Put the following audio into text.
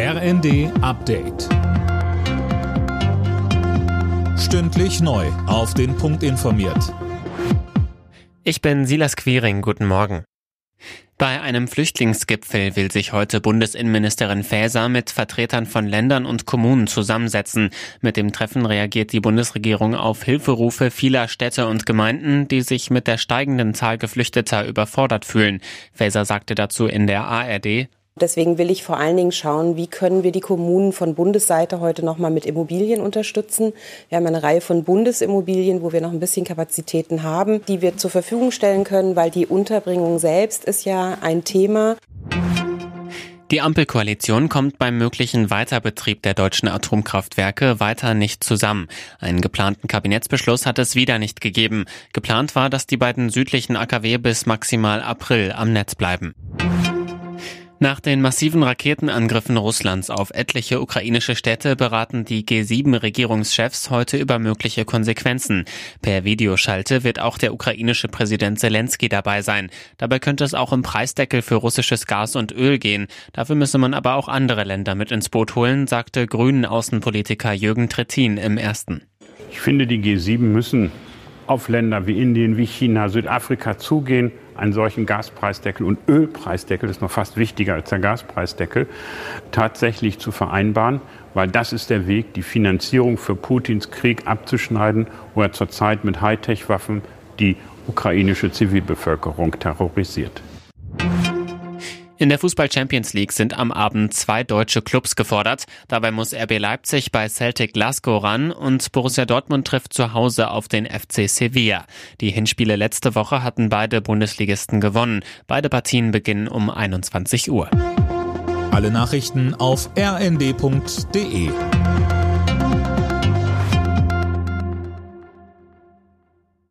RND Update. Stündlich neu. Auf den Punkt informiert. Ich bin Silas Quiring. Guten Morgen. Bei einem Flüchtlingsgipfel will sich heute Bundesinnenministerin Faeser mit Vertretern von Ländern und Kommunen zusammensetzen. Mit dem Treffen reagiert die Bundesregierung auf Hilferufe vieler Städte und Gemeinden, die sich mit der steigenden Zahl Geflüchteter überfordert fühlen. Faeser sagte dazu in der ARD, Deswegen will ich vor allen Dingen schauen, wie können wir die Kommunen von Bundesseite heute nochmal mit Immobilien unterstützen. Wir haben eine Reihe von Bundesimmobilien, wo wir noch ein bisschen Kapazitäten haben, die wir zur Verfügung stellen können, weil die Unterbringung selbst ist ja ein Thema. Die Ampelkoalition kommt beim möglichen Weiterbetrieb der deutschen Atomkraftwerke weiter nicht zusammen. Einen geplanten Kabinettsbeschluss hat es wieder nicht gegeben. Geplant war, dass die beiden südlichen AKW bis maximal April am Netz bleiben. Nach den massiven Raketenangriffen Russlands auf etliche ukrainische Städte beraten die G7-Regierungschefs heute über mögliche Konsequenzen. Per Videoschalte wird auch der ukrainische Präsident Zelensky dabei sein. Dabei könnte es auch im Preisdeckel für russisches Gas und Öl gehen. Dafür müsse man aber auch andere Länder mit ins Boot holen, sagte Grünen Außenpolitiker Jürgen Trittin im ersten. Ich finde, die G7 müssen auf Länder wie Indien, wie China, Südafrika zugehen, einen solchen Gaspreisdeckel und Ölpreisdeckel, das ist noch fast wichtiger als der Gaspreisdeckel, tatsächlich zu vereinbaren, weil das ist der Weg, die Finanzierung für Putins Krieg abzuschneiden, wo er zurzeit mit Hightech-Waffen die ukrainische Zivilbevölkerung terrorisiert. In der Fußball Champions League sind am Abend zwei deutsche Clubs gefordert. Dabei muss RB Leipzig bei Celtic Glasgow ran und Borussia Dortmund trifft zu Hause auf den FC Sevilla. Die Hinspiele letzte Woche hatten beide Bundesligisten gewonnen. Beide Partien beginnen um 21 Uhr. Alle Nachrichten auf rnd.de